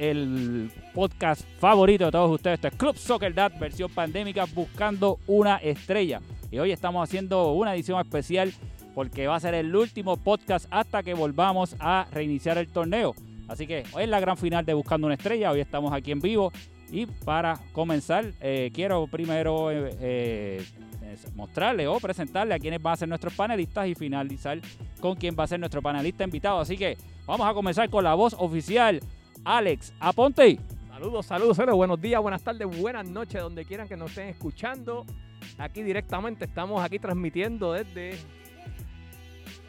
el podcast favorito de todos ustedes. Es Club Soccer Dad, versión pandémica, buscando una estrella. Y hoy estamos haciendo una edición especial porque va a ser el último podcast hasta que volvamos a reiniciar el torneo. Así que hoy es la gran final de Buscando una estrella. Hoy estamos aquí en vivo. Y para comenzar, eh, quiero primero eh, eh, mostrarle o presentarle a quienes van a ser nuestros panelistas y finalizar con quién va a ser nuestro panelista invitado. Así que vamos a comenzar con la voz oficial, Alex Aponte. Saludos, saludos, saludos. Buenos días, buenas tardes, buenas noches, donde quieran que nos estén escuchando. Aquí directamente estamos aquí transmitiendo desde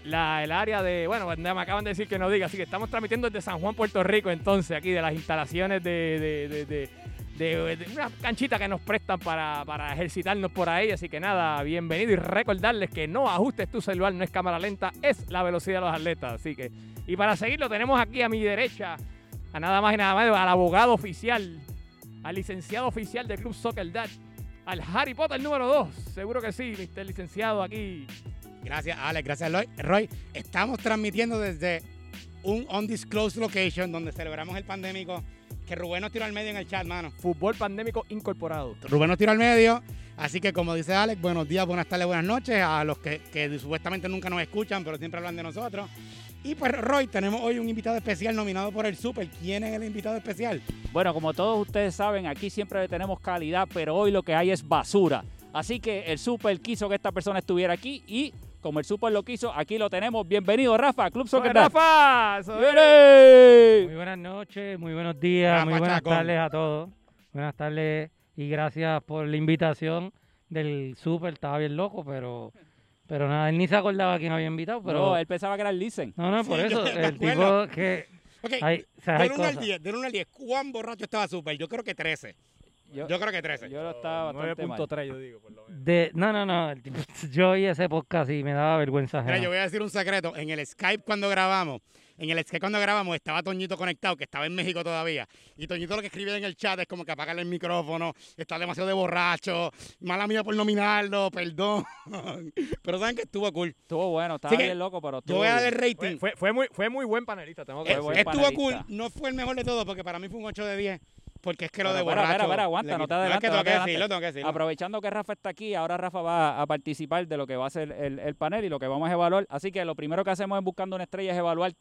el área de, bueno, me acaban de decir que no diga, así que estamos transmitiendo desde San Juan, Puerto Rico, entonces, aquí de las instalaciones de, de, de, de una canchita que nos prestan para, ejercitarnos por ahí. Así que nada, bienvenido y recordarles que no ajustes tu celular, no es cámara lenta, es la velocidad de los atletas. Así que, y para seguirlo, tenemos aquí a mi derecha a nada más y nada menos al abogado oficial, al licenciado oficial del Club Soccer Dad, al Harry Potter número 2. Seguro que sí, Mr. Licenciado aquí. Gracias, Alex. Gracias, Roy. Estamos transmitiendo desde un undisclosed location donde celebramos el pandémico. Que Rubén nos tiró al medio en el chat, mano. Fútbol pandémico incorporado. Rubén nos tiró al medio. Así que, como dice Alex, buenos días, buenas tardes, buenas noches a los que, que supuestamente nunca nos escuchan, pero siempre hablan de nosotros. Y pues, Roy, tenemos hoy un invitado especial nominado por el Super. ¿Quién es el invitado especial? Bueno, como todos ustedes saben, aquí siempre tenemos calidad, pero hoy lo que hay es basura. Así que el Super quiso que esta persona estuviera aquí y como el Super lo quiso, aquí lo tenemos. Bienvenido, Rafa, Club Soccer. Rafa! Muy buenas noches, muy buenos días, muy buenas tardes a todos. Buenas tardes y gracias por la invitación del Super. Estaba bien loco, pero pero nada, él ni se acordaba quién había invitado. Pero... No, él pensaba que era el Listen. No, no, por eso. El tipo que. Ok, de 1 al 10, de 1 al 10, ¿cuán borracho estaba Super? Yo creo que 13. Yo, yo, creo que 13. Yo lo estaba 9.3, yo digo, por lo menos. De, no, no, no. Yo oí ese podcast y me daba vergüenza. Mira, yo voy a decir un secreto. En el Skype cuando grabamos, en el Skype cuando grabamos estaba Toñito conectado, que estaba en México todavía. Y Toñito lo que escribe en el chat es como que apagarle el micrófono, está demasiado de borracho, mala mía por nominarlo, perdón. pero saben que estuvo cool. Estuvo bueno, estaba bien loco, pero estuvo Yo voy a dar el rating. Fue, fue, muy, fue muy buen panelista, tengo que decir. Estuvo cool, no fue el mejor de todos, porque para mí fue un 8 de 10. Porque es que lo de borracho... Espera, espera, aguanta, no te adelantes. No, es que tengo que decirlo, tengo que decirlo. Aprovechando que Rafa está aquí, ahora Rafa va a participar de lo que va a ser el, el, panel y lo que vamos a evaluar. Así que lo primero que hacemos en Buscando una Estrella es evaluar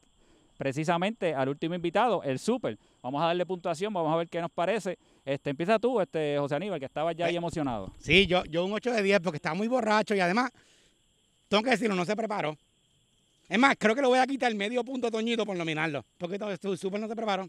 precisamente al último invitado, el Super. Vamos a darle puntuación, vamos a ver qué nos parece. Este, empieza tú, este, José Aníbal, que estaba ya ahí emocionado. Sí, yo, yo un 8 de 10 porque estaba muy borracho y además, tengo que decirlo, no se preparó. Es más, creo que le voy a quitar medio punto a Toñito por nominarlo, porque todo Super no se preparó.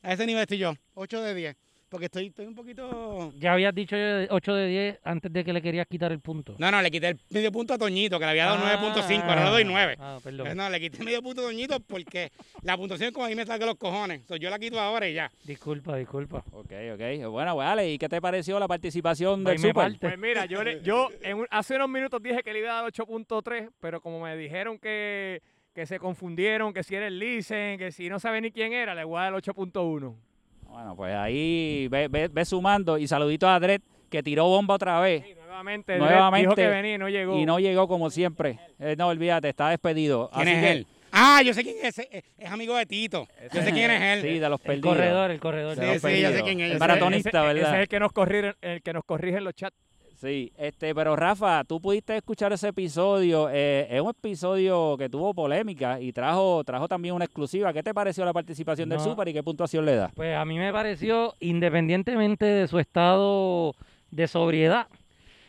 A ese nivel estoy yo, 8 de 10. Porque estoy, estoy un poquito. Ya habías dicho 8 de 10 antes de que le querías quitar el punto. No, no, le quité el medio punto a Toñito, que le había dado 9.5, ah. ahora le doy 9. Ah, perdón. No, le quité medio punto a Toñito porque la puntuación es como a mí me salga los cojones. yo la quito ahora y ya. Disculpa, disculpa. Ok, ok. Bueno, vale, ¿y qué te pareció la participación del Super? Pues mira, yo, yo en hace unos minutos dije que le iba a dar 8.3, pero como me dijeron que, que se confundieron, que si era el Listen, que si no sabe ni quién era, le voy a dar 8.1. Bueno, pues ahí ve, ve, sumando y saludito a Dredd que tiró bomba otra vez. Sí, nuevamente, nuevamente dijo que venía y no llegó. Y no llegó como siempre. Eh, no, olvídate, está despedido. ¿Quién es él? Ah, yo sé quién es. Es, amigo de Tito. Yo sé quién es él. Sí, de los perdidos. El corredor, el corredor. Sí, sí, yo sé quién es. El maratonista, ¿verdad? Ese es el que nos corrige, el que nos corrige en los chats. Sí, este, pero Rafa, tú pudiste escuchar ese episodio. Eh, es un episodio que tuvo polémica y trajo, trajo también una exclusiva. ¿Qué te pareció la participación del Super y qué puntuación le da? Pues a mí me pareció, independientemente de su estado de sobriedad,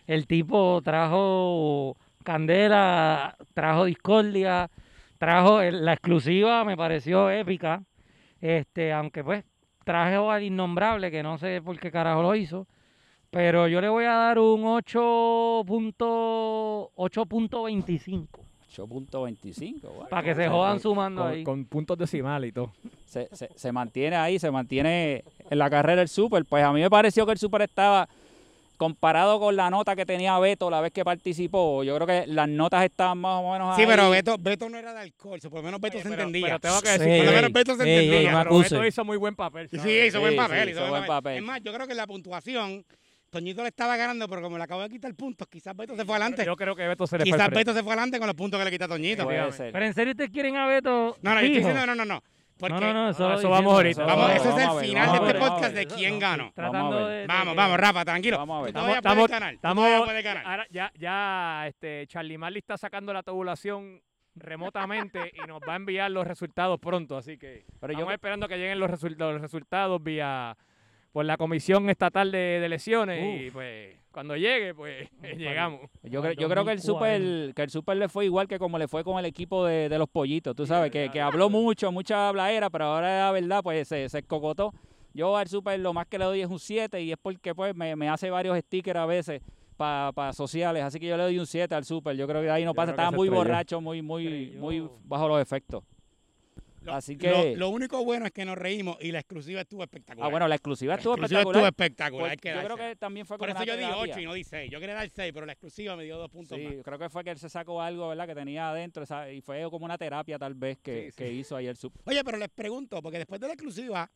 el tipo trajo candela, trajo discordia, trajo la exclusiva, me pareció épica. Este, aunque pues trajo al innombrable, que no sé por qué carajo lo hizo. Pero yo le voy a dar un 8.25. 8.25. Para que se jodan sumando ahí. Con puntos decimales y todo. Se, se, se, mantiene ahí, se mantiene en la carrera el Super. Pues a mí me pareció que el Super estaba, comparado con la nota que tenía Beto la vez que participó, yo creo que las notas estaban más o menos Sí, pero Beto, Beto no era de alcohol, por lo menos Beto se entendía. Pero tengo que decir, por lo menos Beto se entendía. Pero Beto hizo muy buen papel. Sí, hizo buen papel. hizo, buen papel. Es más, yo creo que la puntuación Toñito le estaba ganando, pero como le acabo de quitar puntos, quizás Beto se fue adelante. Yo creo que Beto se le Quizás Beto se fue adelante con los puntos que le quita Toñito. Pero en serio ustedes quieren a Beto. No, no, yo estoy diciendo, no, no, no. Porque No, no, no, eso, eso vamos ahorita. Vamos, Vamos, ese es el ver, final de este ver, podcast ver. de quién ganó. Vamos de- de- Vamos, vamos, Rafa, tranquilo. Vamos a ver. Estamos- Estamos, todavía puedes ganar. ahora ya, ya este, Charlie Marley está sacando la tabulación remotamente y nos va a enviar los resultados pronto, así que Pero yo- estamos esperando que lleguen los, resul- los resultados vía por la Comisión Estatal de, de Lesiones y pues cuando llegue, pues llegamos. Yo, creo, yo creo que el 2040. super que el super le fue igual que como le fue con el equipo de, de los pollitos, tú sabes, que, que habló mucho, mucha habladera, pero ahora la verdad pues se, se cocotó. Yo al super lo más que le doy es un 7 y es porque pues me, me hace varios stickers a veces para sociales, así que yo le doy un 7 al super. Yo creo que ahí no Yo pasa, estaba muy estrelló. borracho, muy muy Estrelló. muy bajo los efectos. Lo- Así que Lo, único bueno es que nos reímos y la exclusiva estuvo espectacular. Ah, bueno, la exclusiva la estuvo exclusiva estuvo espectacular. espectacular. que yo creo que también fue Por eso yo di terapia. 8 y no di 6. Yo quería dar 6, pero la exclusiva me dio dos puntos Sí, más. yo creo que fue que él se sacó algo, ¿verdad? Que tenía adentro esa- y fue como una terapia tal vez que, Sí, sí. que hizo ayer su Oye, pero les pregunto, porque después de la exclusiva,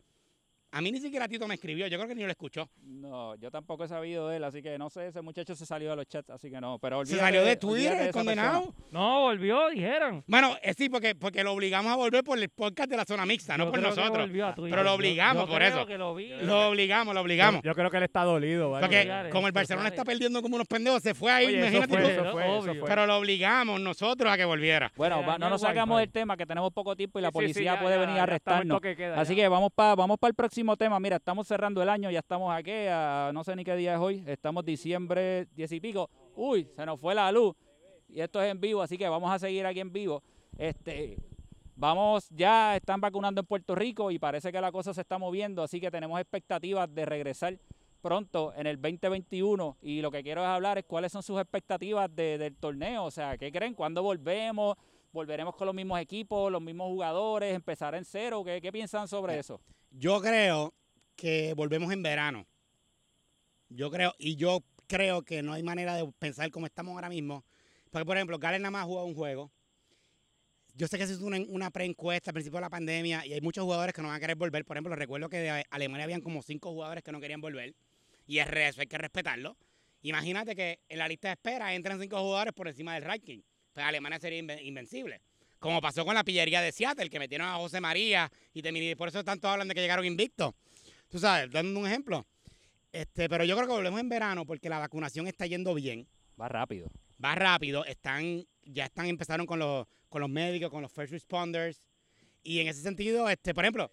a mí ni siquiera Tito me escribió. Yo creo que ni lo escuchó. No, yo tampoco he sabido de él, así que no sé, ese muchacho se salió de los chats, así que no, pero Se salió de Twitter, de el condenado. persona. No, volvió, dijeron. Bueno, eh, sí, porque, porque lo obligamos a volver por el podcast de la zona mixta, no por nosotros. volvió a Twitter. Pero lo obligamos yo por creo eso. que lo vi. Lo obligamos, lo obligamos. Yo, yo creo que él está dolido. ¿vale? Porque como el Barcelona está perdiendo como unos pendejos, se fue ahí, Oye, eso imagínate. fue, eso fue, eso fue. Pero lo obligamos nosotros a que volviera. Bueno, no nos sacamos del tema, que tenemos poco tiempo y la policía puede venir a arrestarnos. Así que vamos para vamos para el próximo tema. Mira, estamos cerrando el año, ya estamos aquí, a, no sé ni qué día es hoy, estamos diciembre 10 y pico. Uy, se nos fue la luz. Y esto es en vivo, así que vamos a seguir aquí en vivo. Este, vamos, ya están vacunando en Puerto Rico y parece que la cosa se está moviendo, así que tenemos expectativas de regresar pronto en el 2021 y lo que quiero es hablar es cuáles son sus expectativas de- del torneo, o sea, ¿qué creen? ¿Cuándo volvemos? ¿Volveremos con los mismos equipos, los mismos jugadores, empezar en cero? ¿Qué, qué piensan sobre eso? Yo creo que volvemos en verano. Yo creo, y yo creo que no hay manera de pensar como estamos ahora mismo. Porque, por ejemplo, Gales nada más ha jugado un juego. Yo sé que se hizo una, una preencuesta al principio de la pandemia y hay muchos jugadores que no van a querer volver. Por ejemplo, recuerdo que de Alemania habían como cinco jugadores que no querían volver. Y es eso hay que respetarlo. Imagínate que en la lista de espera entran cinco jugadores por encima del ranking. Pues Alemania sería inven- invencible. Como pasó con la pillería de Seattle, que metieron a José María y, te- y por eso tanto hablan de que llegaron invictos. Tú sabes, dando un ejemplo. Este, pero yo creo que volvemos en verano porque la vacunación está yendo bien, Va rápido. va rápido, están, ya están, empezaron con los, con los médicos, con los first responders. Y en ese sentido, este, por ejemplo,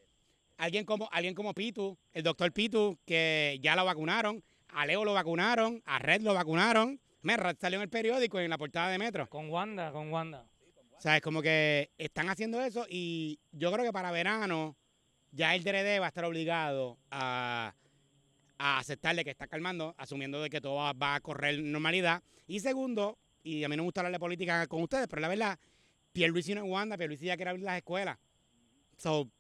alguien como, alguien como Pitu, el doctor Pitu, que ya lo vacunaron, a Leo lo vacunaron, a Red lo vacunaron. Me Red salió en el periódico y en la portada de Metro. Con Wanda, con Wanda. O sea, es como que están haciendo eso y yo creo que para verano ya el DRD va a estar obligado a, a aceptarle que está calmando, asumiendo de que todo va, va a correr normalidad. Y segundo, y a mí no me gusta hablar de política con ustedes, pero la verdad, Pierluisi no es Wanda, Pierluisi ya quiere abrir las escuelas. So,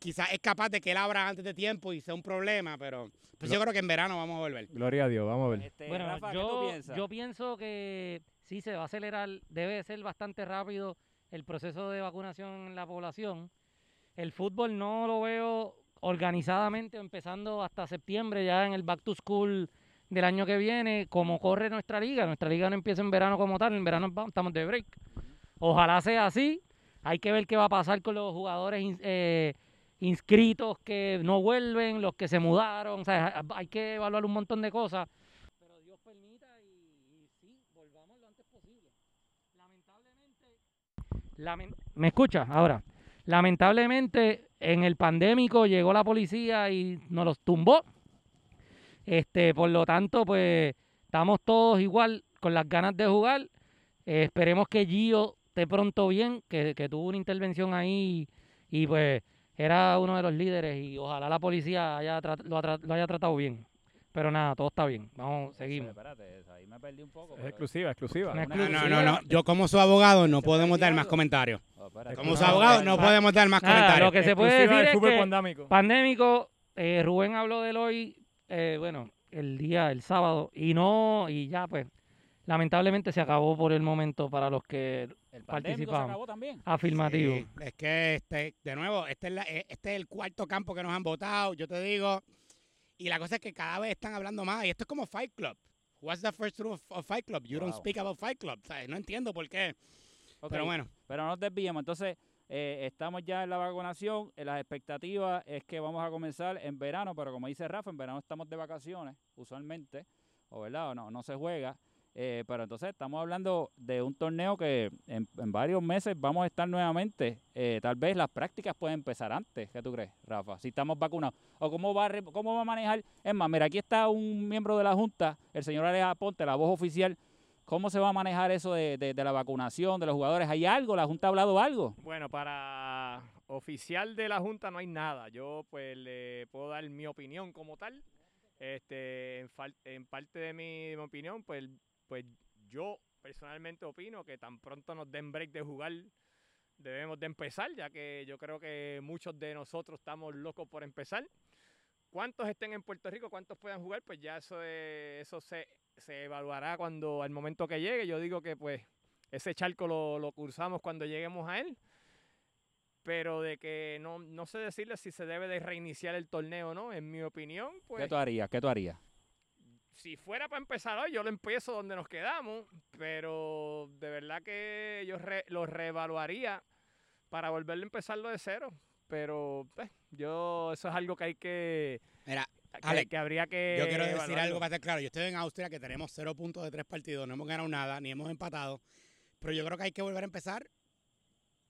quizás es capaz de que él abra antes de tiempo y sea un problema, pero pues yo creo que en verano vamos a volver. Gloria a Dios, vamos a ver. Este, Bueno, Rafa, ¿qué tú yo, piensas? yo pienso que sí se va a acelerar, debe ser bastante rápido el proceso de vacunación en la población. El fútbol no lo veo organizadamente empezando hasta septiembre, ya en el back to school del año que viene, como corre nuestra liga. Nuestra liga no empieza en verano como tal, en verano estamos de break. Ojalá sea así. Hay que ver qué va a pasar con los jugadores eh, inscritos que no vuelven, los que se mudaron. O sea, hay que evaluar un montón de cosas. Pero Dios permita y, sí, volvamos lo antes posible. Lamentablemente. lamen- ¿Me escucha? Ahora. Lamentablemente, en el pandémico llegó la policía y nos los tumbó. Este, por lo tanto, pues estamos todos igual con las ganas de jugar. Eh, esperemos que Gio esté pronto bien, que tuvo una intervención ahí y, pues era uno de los líderes y ojalá la policía haya tra- lo, ha lo haya tratado bien. Pero nada, todo está bien. Vamos, seguimos. Espérate, ahí me perdí un poco. Es exclusiva, exclusiva. No, no, exclusiva. no, no. Yo como su abogado no podemos dar más comentarios. Oh. Como su abogado no, podemos dar más Nada, comentarios. lo que se puede Exclusiva decir es que pandémico. pandémico, eh, Rubén habló del hoy, eh, bueno, el día, el sábado, y no, y ya pues, lamentablemente se acabó por el momento para los que el pandémico se acabó también. afirmativo. Sí, es que, este, de nuevo, este es, la- eh, este es el cuarto campo que nos han votado, yo te digo. Y la cosa es que cada vez están hablando más. Y esto es como Fight Club. What's the first rule of, of Fight Club? You don't Wow. speak about Fight Club. No entiendo por qué. Pero bueno. Pero no nos desviemos. Entonces, eh, estamos ya en la vacunación. eh, las expectativas es que vamos a comenzar en verano, pero como dice Rafa, en verano estamos de vacaciones, usualmente, o verdad, o no, no se juega. Eh, pero entonces estamos hablando de un torneo que en, en varios meses vamos a estar nuevamente. eh, tal vez las prácticas pueden empezar antes. ¿Qué tú crees, Rafa? Si estamos vacunados. ¿O cómo va, cómo va a manejar? Es más, mira, aquí está un miembro de la Junta, el señor Aleja Ponte, la voz oficial. ¿Cómo se va a manejar eso de, de- de la vacunación de los jugadores? ¿Hay algo? ¿La Junta ha hablado algo? Bueno, para oficial de la Junta no hay nada. Yo pues le puedo dar mi opinión como tal. Este, en, en parte de mi, de mi opinión, pues, pues yo personalmente opino que tan pronto nos den break de jugar, debemos de empezar, ya que yo creo que muchos de nosotros estamos locos por empezar. ¿Cuántos estén en Puerto Rico, cuántos puedan jugar? Pues ya eso, es- eso se, se evaluará cuando al momento que llegue. Yo digo que pues ese charco lo, lo cruzamos cuando lleguemos a él. Pero de que no, no sé decirle si se debe de reiniciar el torneo o no. En mi opinión, pues ¿Qué tú harías? ¿Qué tú harías? Si fuera para empezar hoy, yo lo empiezo donde nos quedamos. Pero de verdad que yo re- lo reevaluaría para volverlo a empezarlo de cero. Pero pues, yo eso es algo que hay que, Mira, que, Alex, que habría que yo quiero decir evaluarlo. algo para estar claro. Yo estoy en Austria que tenemos cero puntos de tres partidos, no hemos ganado nada, ni hemos empatado. Pero yo creo que hay que volver a empezar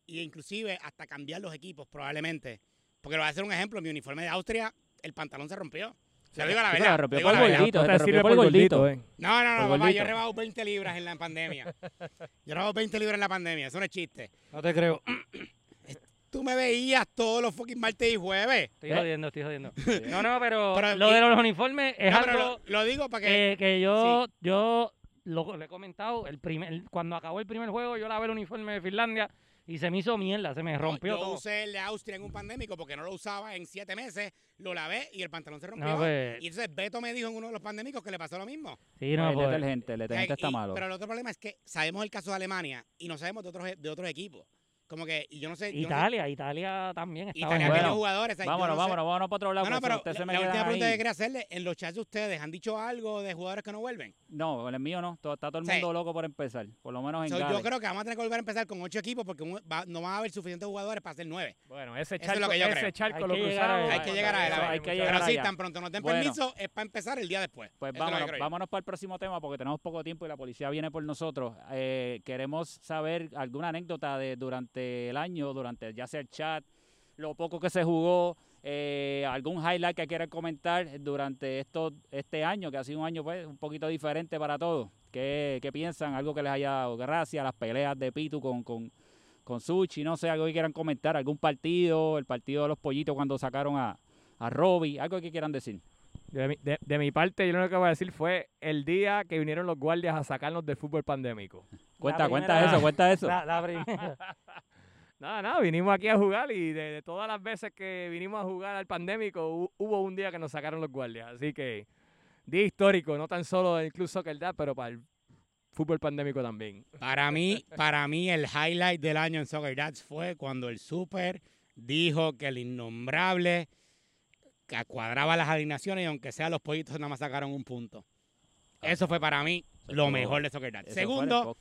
e inclusive hasta cambiar los equipos probablemente. Porque lo voy a hacer un ejemplo, mi uniforme de Austria, el pantalón se rompió. Se lo digo la Sí, te verdad. la rompió digo por la el verdad. gordito, te rompió por el gordito. eh. No, no, no, papá, yo he rebajado 20 libras en la pandemia. Yo he rebajado 20 libras en la pandemia, eso no es chiste. No te creo. Tú me veías todos los fucking martes y jueves. Estoy ¿Eh? jodiendo, estoy jodiendo. No, no, pero, Pero, lo y- de los uniformes es algo lo, lo digo para que... que, que yo, yo lo, lo he comentado. El primer, cuando acabó el primer juego, yo lavé el uniforme de Finlandia y se me hizo mierda, se me rompió yo todo. usé el de Austria en un pandémico porque no lo usaba en siete meses, lo lavé y el pantalón se rompió. No, pues, Y entonces Beto me dijo en uno de los pandémicos que le pasó lo mismo. sí, no, el pues, detergente, el detergente está y- malo. Pero el otro problema es que sabemos el caso de Alemania y no sabemos de otros, de otros equipos. Como que, y yo no sé... yo no sé- Italia, Italia también estaba Italia Bueno, tiene jugadores. o sea, yo vámonos, no sé- vámonos, vámonos para otro lado. No, pero usted se la, me la última pregunta ahí- que quería hacerle, en los chats de ustedes, ¿han dicho algo de jugadores que no vuelven? No, en el mío no. Todo- Está todo el Sí. mundo loco por empezar. Por lo menos en So, yo creo que vamos a tener que volver a empezar con ocho equipos porque un- va- no van a haber suficientes jugadores para hacer nueve. Bueno, ese Eso es lo charco, que yo ese creo. charco Hay lo que llegar a cruzamos. él. Hay que llegar a él, Eso, a ver. hay que llegar Pero sí, tan pronto nos den permiso, es para empezar el día después. Pues vámonos para el próximo tema porque tenemos poco tiempo y la policía viene por nosotros. Eh, queremos saber alguna anécdota de durante el año, durante ya sea el chat, lo poco que se jugó, eh, algún highlight que quieran comentar durante esto, este año, que ha sido un año pues, un poquito diferente para todos. ¿Qué, qué piensan? Algo que les haya dado gracia, las peleas de Pitu con, con, con Suchi, no sé, algo que quieran comentar, algún partido, el partido de los pollitos cuando sacaron a, a Robbie, algo que quieran decir. De mi, de- de mi parte, yo lo único que voy a decir fue el día que vinieron los guardias a sacarnos del fútbol pandémico. Cuenta, cuenta eso, cuenta eso. La, la primera. Nada, nada, vinimos aquí a jugar y de, de todas las veces que vinimos a jugar al pandémico, hu- hubo un día que nos sacaron los guardias. Así que, día histórico, no tan solo del Club Soccer Dad, pero para el fútbol pandémico también. Para mí, para mí el highlight del año en Soccer Dads fue cuando el Super dijo que el innombrable que cuadraba las alineaciones y aunque sea los pollitos nada más sacaron un punto. Eso fue para mí lo mejor de Soccer Dads. Segundo,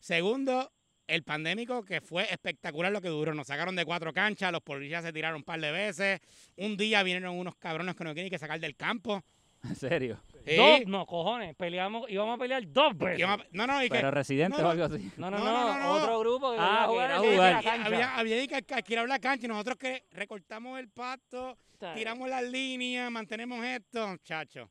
segundo, el pandémico que fue espectacular lo que duró. Nos sacaron de cuatro canchas, los policías se tiraron un par de veces. Un día vinieron unos cabrones que nos tienen que sacar del campo. En serio. Sí. Dos, no, cojones, peleamos, íbamos a pelear dos veces. No, no, y que Pero residente no, o algo así. No, no, No, no, no, no, no. otro grupo que Ah, a jugar, había, había que alquilar la cancha y nosotros que recortamos el pasto, tiramos las líneas, mantenemos esto, muchachos.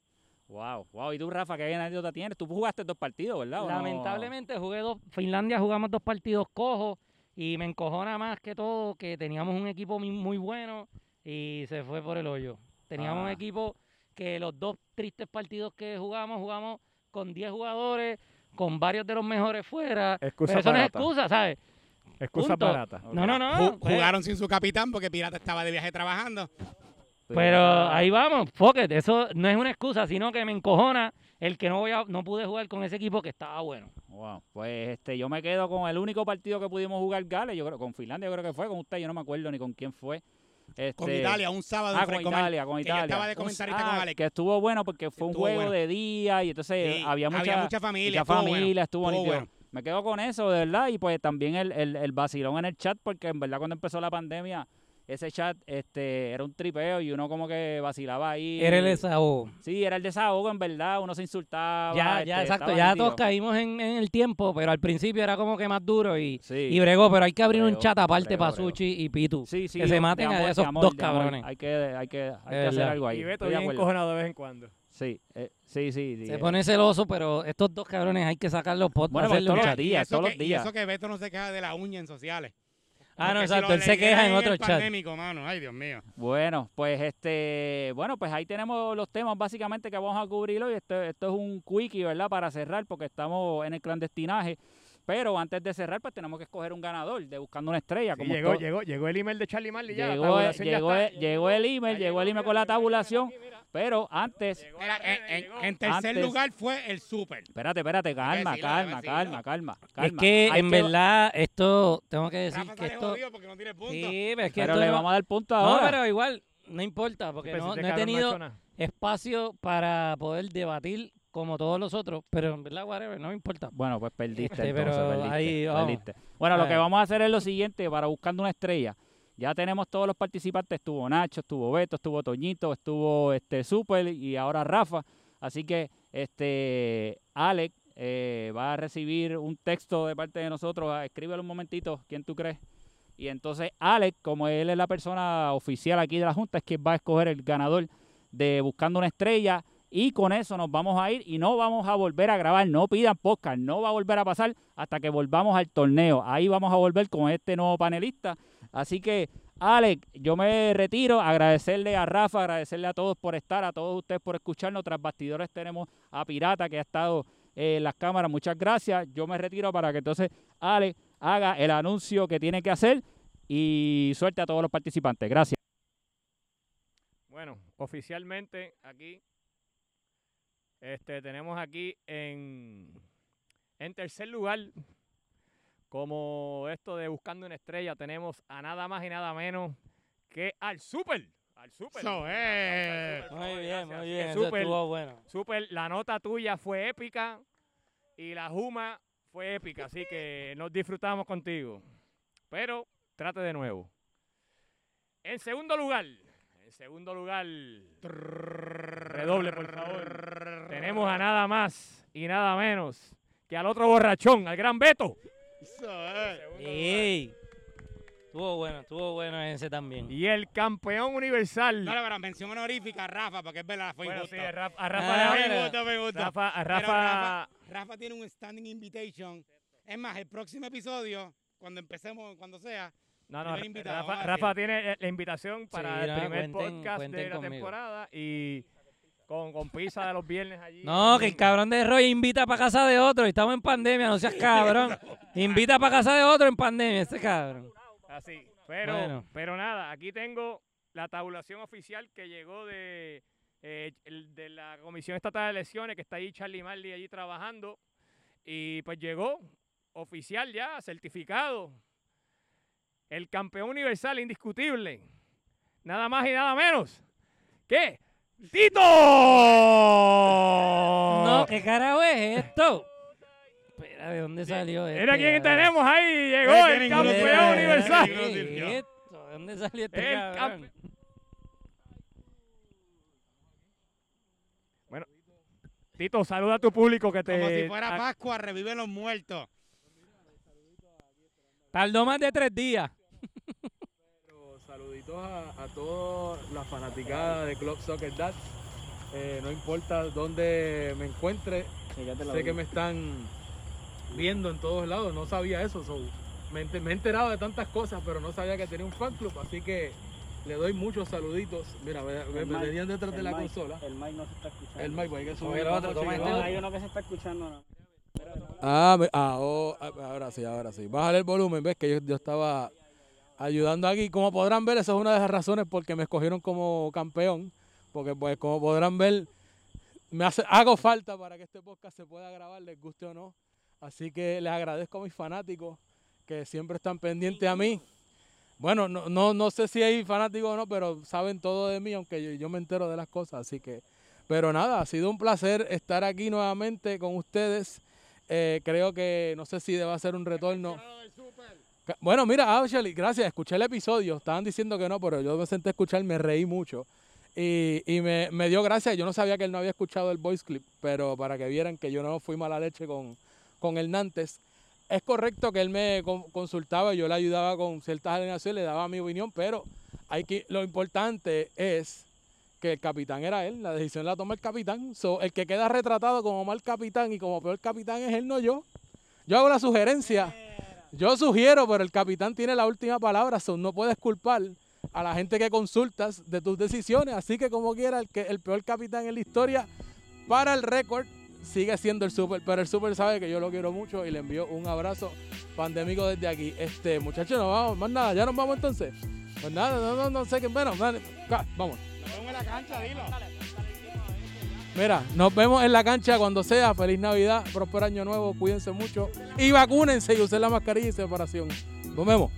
Wow, wow. ¿Y tú, Rafa, qué anécdota tienes? Tú jugaste dos partidos, ¿verdad? no? Lamentablemente jugué dos, Finlandia jugamos dos partidos cojos y me encojona más que todo que teníamos un equipo muy, bueno y se fue por el hoyo. Teníamos un Ah. equipo que los dos tristes partidos que jugamos, jugamos con 10 jugadores, con varios de los mejores fuera. Excusa Pero eso no es barata. excusa, ¿sabes? Excusa Punto. barata. No, no, no. Pues, Jugaron sin su capitán porque Pirata estaba de viaje trabajando. Pero ahí vamos, fuck it, Eso no es una excusa, sino que me encojona el que no voy a, no pude jugar con ese equipo que estaba bueno. Wow. Pues este, yo me quedo con el único partido que pudimos jugar Gales, yo creo, con Finlandia, yo creo que fue, con usted, yo no me acuerdo ni con quién fue. Este, Con Italia, un sábado Ah, con Italia, con que Italia. estaba de Un- comentarista ah, con Alex. Que estuvo bueno porque fue un juego bueno. de día y entonces Sí, había mucha, mucha familia. mucha estuvo bueno, familia, estuvo, bueno. me quedo con eso, de verdad, y pues también el, el, el vacilón en el chat, porque en verdad cuando empezó la pandemia, ese chat este era un tripeo y uno como que vacilaba ahí. Era el desahogo. Sí, era el desahogo, en verdad, uno se insultaba. Ya, ya, este, exacto. estaba Ya todos caímos en, en el tiempo, pero al principio era como que más duro y, Sí. y bregó. Pero hay que abrir un chat aparte bregó, para bregó. Suchi y Pitu. Sí, sí, que se maten a amor, esos amor, dos cabrones. Hay que, hay que, hay que hacer algo ahí. Y Beto bien encojonado de vez en cuando. Sí, eh, sí, sí. sí, Se eh. pone celoso, pero estos dos cabrones hay que sacarlos por Bueno, pues hacerle un todos los días, y eso todos que, los y días. eso que Beto no se queja de la uña en sociales. Ah, no, si exacto. lo Él se queja en otro chat. pandémico, mano. Ay, Dios mío. Bueno, pues este, bueno, pues ahí tenemos los temas básicamente que vamos a cubrir hoy. Esto, esto es un quickie, ¿verdad? Para cerrar, porque estamos en el clandestinaje. Pero antes de cerrar, pues tenemos que escoger un ganador de Buscando una Estrella. Sí, como llegó, llegó, llegó el email de Charlie Marley ya. la Llegó, ya llegó, está. llegó el email, Ya llegó el email llegó, con la llegó, tabulación. llegó. Pero antes, Llegó Mira, en, red, en- llegó. en tercer Antes- lugar fue el Super. espérate, espérate, calma, decirlo, calma, calma, decirlo. calma, Es calma. que Hay en verdad esto, tengo que decir Rafa que esto... no tiene punto. Sí, pero es que Pero esto le no- vamos a dar punto No, ahora. pero igual, no importa, porque no, no he tenido espacio para poder debatir como todos los otros, pero en verdad, whatever, no me importa. Bueno, pues perdiste. Sí, entonces, pero perdiste, ahí vamos. perdiste. Bueno, lo Ay. que vamos a hacer es lo siguiente, para buscando una estrella. Ya tenemos todos los participantes, estuvo Nacho, estuvo Beto, estuvo Toñito, estuvo este Super y ahora Rafa. Así que este Alex eh, va a recibir un texto de parte de nosotros. Ah, Escríbelo un momentito, ¿quién tú crees? Y entonces Alex, como él es la persona oficial aquí de la Junta, es quien va a escoger el ganador de Buscando una Estrella. Y con eso nos vamos a ir y no vamos a volver a grabar. No pidan podcast, no va a volver a pasar hasta que volvamos al torneo. Ahí vamos a volver con este nuevo panelista. Así que, Alex, yo me retiro. Agradecerle a Rafa, agradecerle a todos por estar, a todos ustedes por escucharnos. Tras bastidores tenemos a Pirata que ha estado eh, en las cámaras. Muchas gracias. Yo me retiro para que entonces Alex haga el anuncio que tiene que hacer y suerte a todos los participantes. Gracias. Bueno, oficialmente aquí este, tenemos aquí en, en tercer lugar, como esto de Buscando una Estrella, tenemos a nada más y nada menos que al Super. Al Super. Al Super, por Muy bien, muy bien, eso Super, estuvo bueno. Super, la nota tuya fue épica y la Juma fue épica, así que nos disfrutamos contigo. Pero trate de nuevo. En segundo lugar, en segundo lugar, redoble por favor. Tenemos a nada más y nada menos que al otro borrachón, al gran Beto. Eso es. Ey, estuvo bueno, estuvo bueno ese también. Y el campeón universal. No, pero mención honorífica a Rafa, porque es verdad, fue Bueno, sí, a Rafa, a Ah, Rafa, me le- gusta, me gusta. Rafa- a Rafa- Rafa, Rafa tiene un standing invitation. Es más, el próximo episodio, cuando empecemos, cuando sea, No, no, invitado, Rafa, tiene eh, la invitación para Sí, el no, primer cuenten- podcast cuenten de la conmigo. temporada y con, con pizza de los viernes allí. No, que el cabrón de Roy invita para casa de otro. y Estamos en pandemia, no seas cabrón. Invita para casa de otro en pandemia, este cabrón. Así. Pero, Bueno. pero nada, aquí tengo la tabulación oficial que llegó de, eh, de la Comisión Estatal de Elecciones, que está ahí Charlie Marley allí trabajando. Y pues llegó oficial ya, certificado. El campeón universal indiscutible. Nada más y nada menos. ¿Qué? ¡Tito! No, ¿qué carajo es esto? Espera, ¿de dónde salió esto? Mira quién tenemos ahí. Llegó el tienen campeón grupo. universal. Ninguno ¿Qué sirvió. es esto? ¿De dónde salió este El cabrón? Tito, saluda a tu público que te. como si fuera Pascua, reviven los muertos. Tardó más de tres días. Saluditos a, a toda la fanaticada de Club Soccer Dad. Eh, no importa dónde me encuentre, sé que me están viendo en todos lados. No sabía eso. so, me, enter- me he enterado de tantas cosas, pero no sabía que tenía un fan club. Así que le doy muchos saluditos. Mira, me, tenían detrás de la consola. El mic no se está escuchando. El mic, pues, hay que subir. El otro, hay uno que se está escuchando. ¿no? Ah, me- ah, oh, ah, ahora sí, ahora sí. Bájale el volumen, ves que yo, yo estaba ayudando aquí. Como podrán ver, esa es una de las razones por que me escogieron como campeón. Porque pues como podrán ver, me hace, hago falta para que este podcast se pueda grabar, les guste o no. Así que les agradezco a mis fanáticos que siempre están pendientes a mí. Bueno, no, no, no sé si hay fanáticos o no, pero saben todo de mí, aunque yo, yo me entero de las cosas. Así que, pero nada, ha sido un placer estar aquí nuevamente con ustedes. Eh, creo que no sé si debe hacer un retorno. Bueno, mira, actually, gracias, escuché el episodio. Estaban diciendo que no, pero yo me senté a escuchar, me reí mucho. Y, y me, me dio gracia. Yo no sabía que él no había escuchado el voice clip, pero para que vieran que yo no fui mala leche con, con Hernández. Es correcto que él me con- consultaba yo le ayudaba con ciertas alineaciones, le daba mi opinión, pero hay que, lo importante es que el capitán era él, la decisión la toma el capitán. So, el que queda retratado como mal capitán y como peor capitán es él, no yo. Yo hago la sugerencia. Yo sugiero, pero el capitán tiene la última palabra, so no puedes culpar a la gente que consultas de tus decisiones. Así que como quiera, el, que, el peor capitán en la historia, para el récord, sigue siendo el super. Pero el super sabe que yo lo quiero mucho y le envío un abrazo pandémico desde aquí. Este, muchachos, nos vamos, más nada, ya nos vamos entonces. Pues nada, no, no, no sé qué, bueno, dale, vamos. Nos vemos en la cancha, dilo. Mira, nos vemos en la cancha cuando sea. Feliz Navidad, próspero año nuevo, cuídense mucho y vacúnense y usen la mascarilla y separación. Nos vemos.